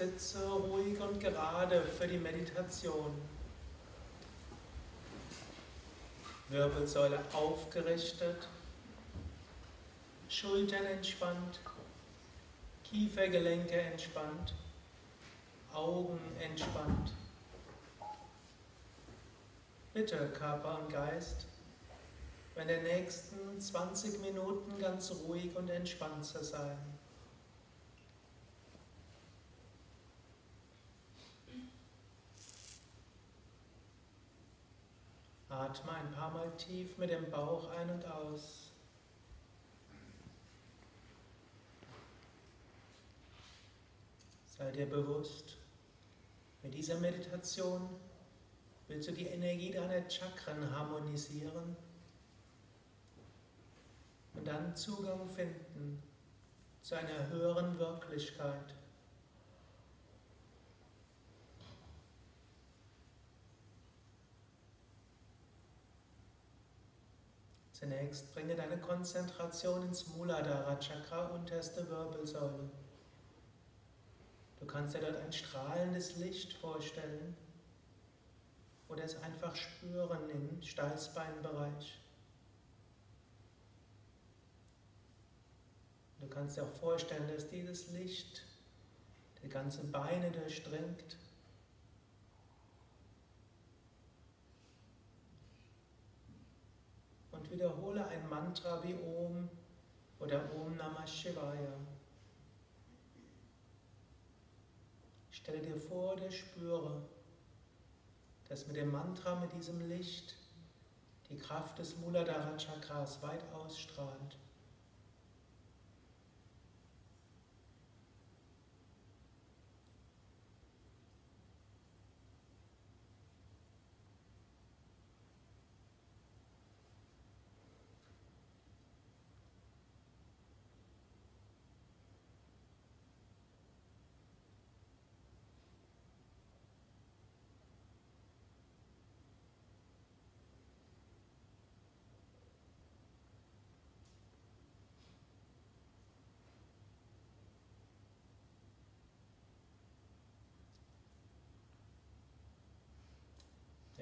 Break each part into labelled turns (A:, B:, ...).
A: Sitze ruhig und gerade für die Meditation. Wirbelsäule aufgerichtet, Schultern entspannt, Kiefergelenke entspannt, Augen entspannt. Bitte, Körper und Geist, in den nächsten 20 Minuten ganz ruhig und entspannt zu sein. Atme ein paar Mal tief mit dem Bauch ein und aus. Sei dir bewusst, mit dieser Meditation willst du die Energie deiner Chakren harmonisieren und dann Zugang finden zu einer höheren Wirklichkeit. Zunächst bringe deine Konzentration ins Muladhara Chakra, unterste Wirbelsäule. Du kannst dir dort ein strahlendes Licht vorstellen oder es einfach spüren im Steißbeinbereich. Du kannst dir auch vorstellen, dass dieses Licht die ganzen Beine durchdringt und wiederhole ein Mantra wie Om oder Om Namah Shivaya. Stelle dir vor oder spüre, dass mit dem Mantra, mit diesem Licht, die Kraft des Muladhara Chakras weit ausstrahlt.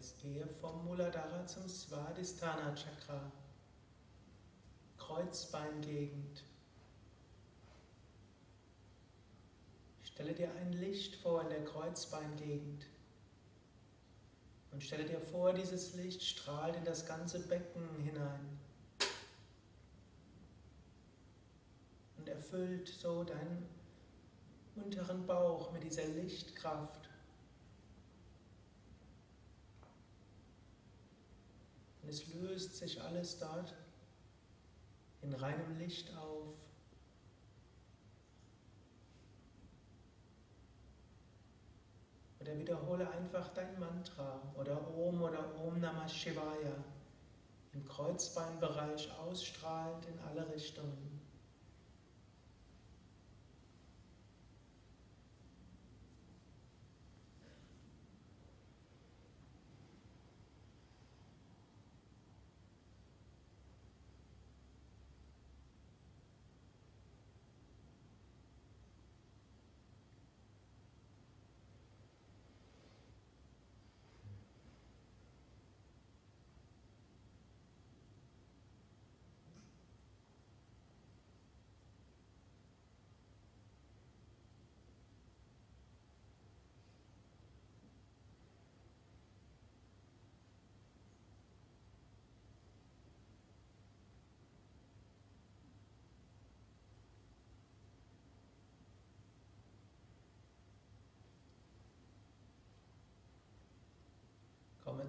A: Jetzt gehe vom Muladhara zum Svadhisthana Chakra, Kreuzbeingegend. Stelle dir ein Licht vor in der Kreuzbeingegend und stelle dir vor, dieses Licht strahlt in das ganze Becken hinein und erfüllt so deinen unteren Bauch mit dieser Lichtkraft. Und es löst sich alles dort in reinem Licht auf. Oder wiederhole einfach dein Mantra oder Om oder Om Namah Shivaya im Kreuzbeinbereich ausstrahlend in alle Richtungen.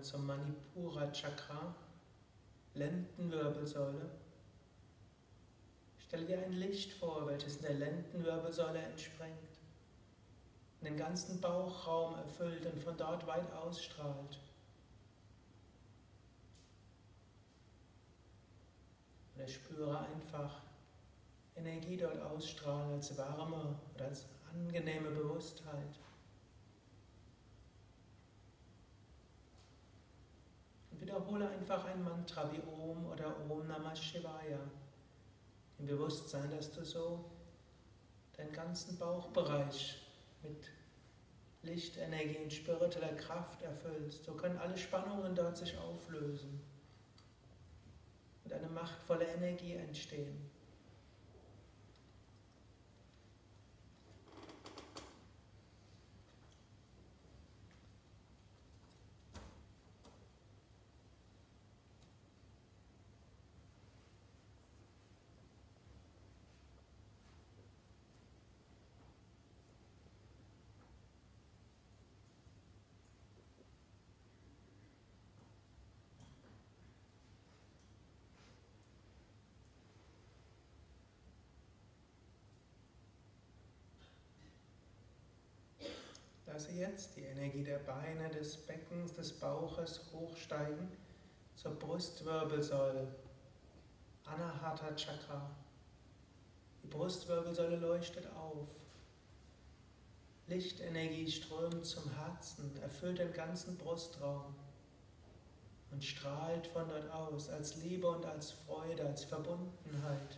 A: Zum Manipura Chakra, Lendenwirbelsäule. Stelle dir ein Licht vor, welches in der Lendenwirbelsäule entspringt, den ganzen Bauchraum erfüllt und von dort weit ausstrahlt. Oder spüre einfach Energie dort ausstrahlen als warme oder als angenehme Bewusstheit. Wiederhole einfach ein Mantra wie Om oder Om Namah Shivaya. Im Bewusstsein, dass du so deinen ganzen Bauchbereich mit Lichtenergie und spiritueller Kraft erfüllst. So können alle Spannungen dort sich auflösen und eine machtvolle Energie entstehen. Lasse jetzt die Energie der Beine, des Beckens, des Bauches hochsteigen zur Brustwirbelsäule, Anahata Chakra. Die Brustwirbelsäule leuchtet auf. Lichtenergie strömt zum Herzen, erfüllt den ganzen Brustraum und strahlt von dort aus als Liebe und als Freude, als Verbundenheit.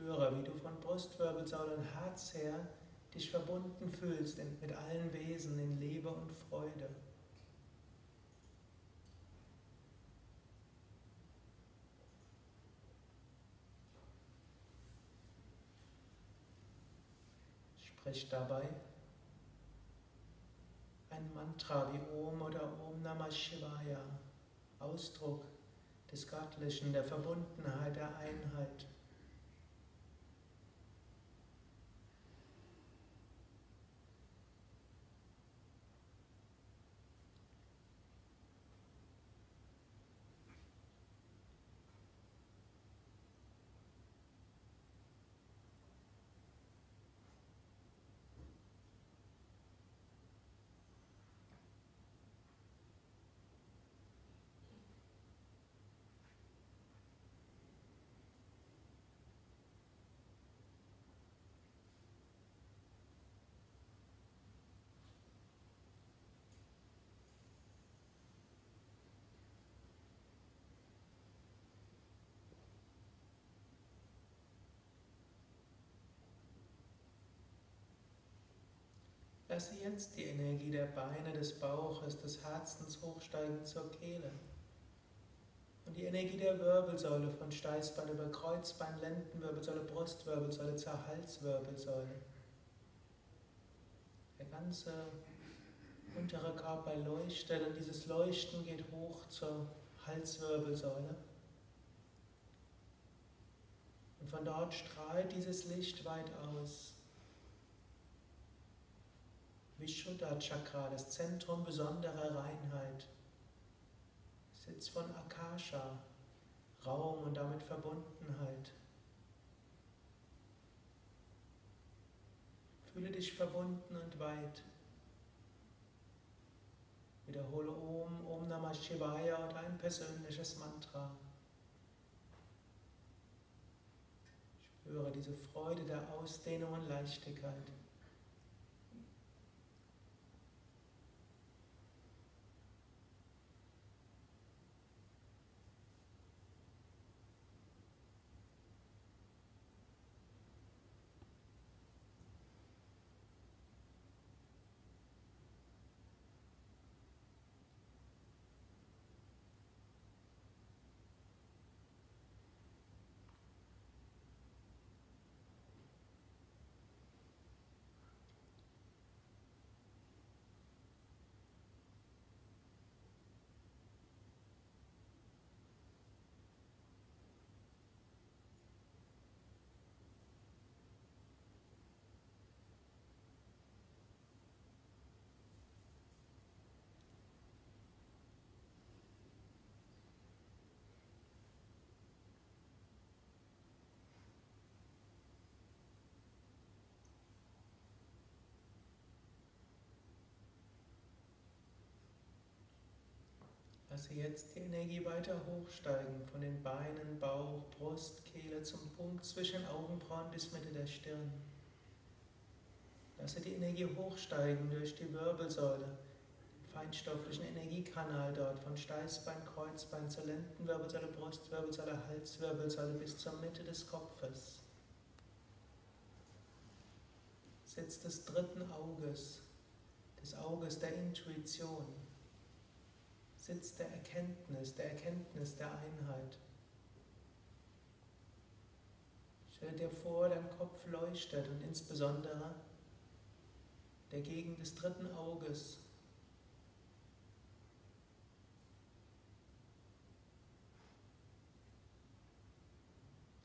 A: Spüre, wie du von Brustwirbelsäule und Herz her dich verbunden fühlst mit allen Wesen in Liebe und Freude. Sprich dabei ein Mantra wie Om oder Om Namah Shivaya, Ausdruck des Göttlichen, der Verbundenheit, der Einheit. Lasse jetzt die Energie der Beine, des Bauches, des Herzens hochsteigen zur Kehle. Und die Energie der Wirbelsäule von Steißbein über Kreuzbein, Lendenwirbelsäule, Brustwirbelsäule zur Halswirbelsäule. Der ganze untere Körper leuchtet und dieses Leuchten geht hoch zur Halswirbelsäule. Und von dort strahlt dieses Licht weit aus. Vishuddha Chakra, das Zentrum besonderer Reinheit. Sitz von Akasha, Raum und damit Verbundenheit. Fühle dich verbunden und weit. Wiederhole Om, Om Namah Shivaya und ein persönliches Mantra. Spüre diese Freude der Ausdehnung und Leichtigkeit. Lasse jetzt die Energie weiter hochsteigen von den Beinen, Bauch, Brust, Kehle zum Punkt zwischen Augenbrauen bis Mitte der Stirn. Lasse die Energie hochsteigen durch die Wirbelsäule, den feinstofflichen Energiekanal dort von Steißbein, Kreuzbein zur Lendenwirbelsäule, Brustwirbelsäule, Halswirbelsäule bis zur Mitte des Kopfes. Sitz des dritten Auges, des Auges der Intuition, Sitz der Erkenntnis, der Erkenntnis der Einheit. Stell dir vor, dein Kopf leuchtet und insbesondere der Gegend des dritten Auges.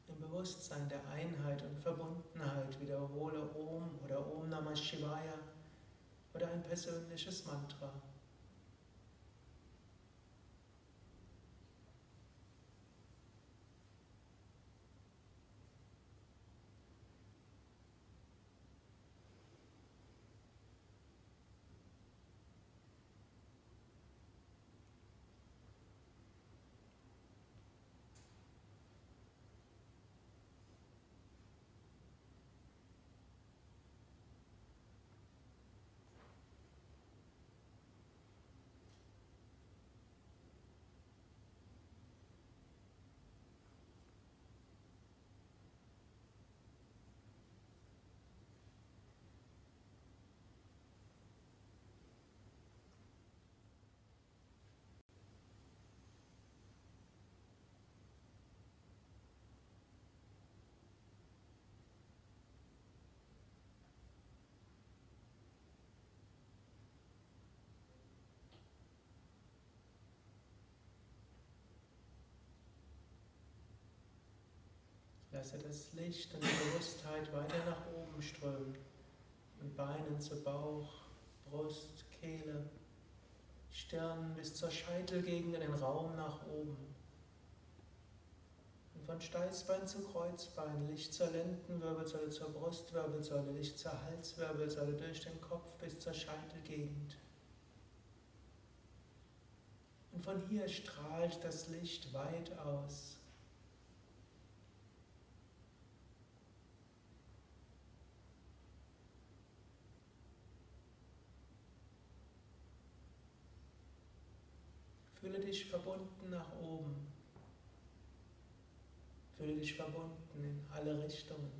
A: Im Bewusstsein der Einheit und Verbundenheit wiederhole Om oder Om Namah Shivaya oder ein persönliches Mantra. Lasse das Licht und die Bewusstheit weiter nach oben strömen. Von Beinen zu Bauch, Brust, Kehle, Stirn bis zur Scheitelgegend in den Raum nach oben. Und von Steißbein zu Kreuzbein, Licht zur Lendenwirbelsäule, zur Brustwirbelsäule, Licht zur Halswirbelsäule, durch den Kopf bis zur Scheitelgegend. Und von hier strahlt das Licht weit aus. Fühle dich verbunden nach oben. Fühle dich verbunden in alle Richtungen.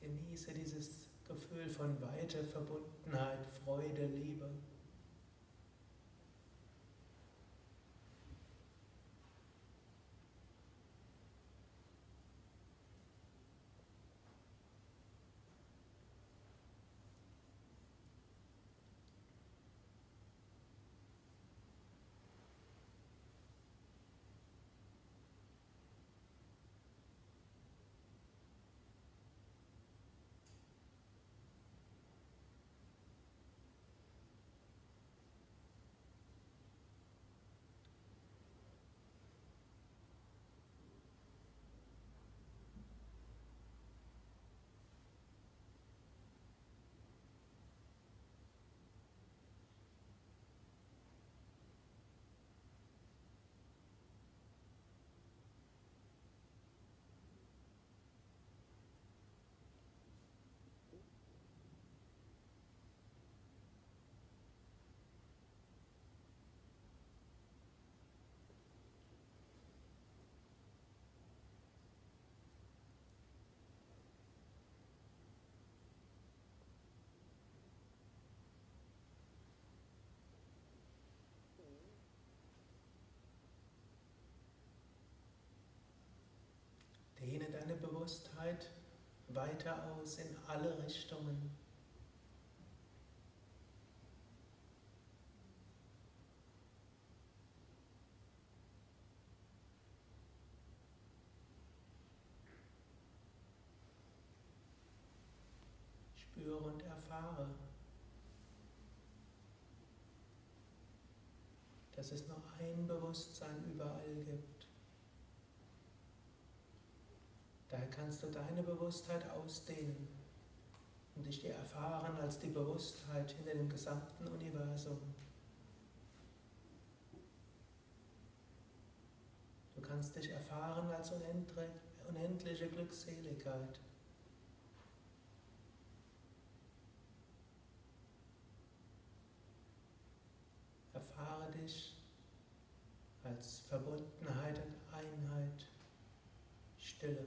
A: Genieße dieses Gefühl von Weite, Verbundenheit, Freude, Liebe. Dehne deine Bewusstheit weiter aus in alle Richtungen. Spüre und erfahre, dass es nur ein Bewusstsein überall gibt. Daher kannst du deine Bewusstheit ausdehnen und dich dir erfahren als die Bewusstheit hinter dem gesamten Universum. Du kannst dich erfahren als unendliche Glückseligkeit. Erfahre dich als Verbundenheit und Einheit, Stille.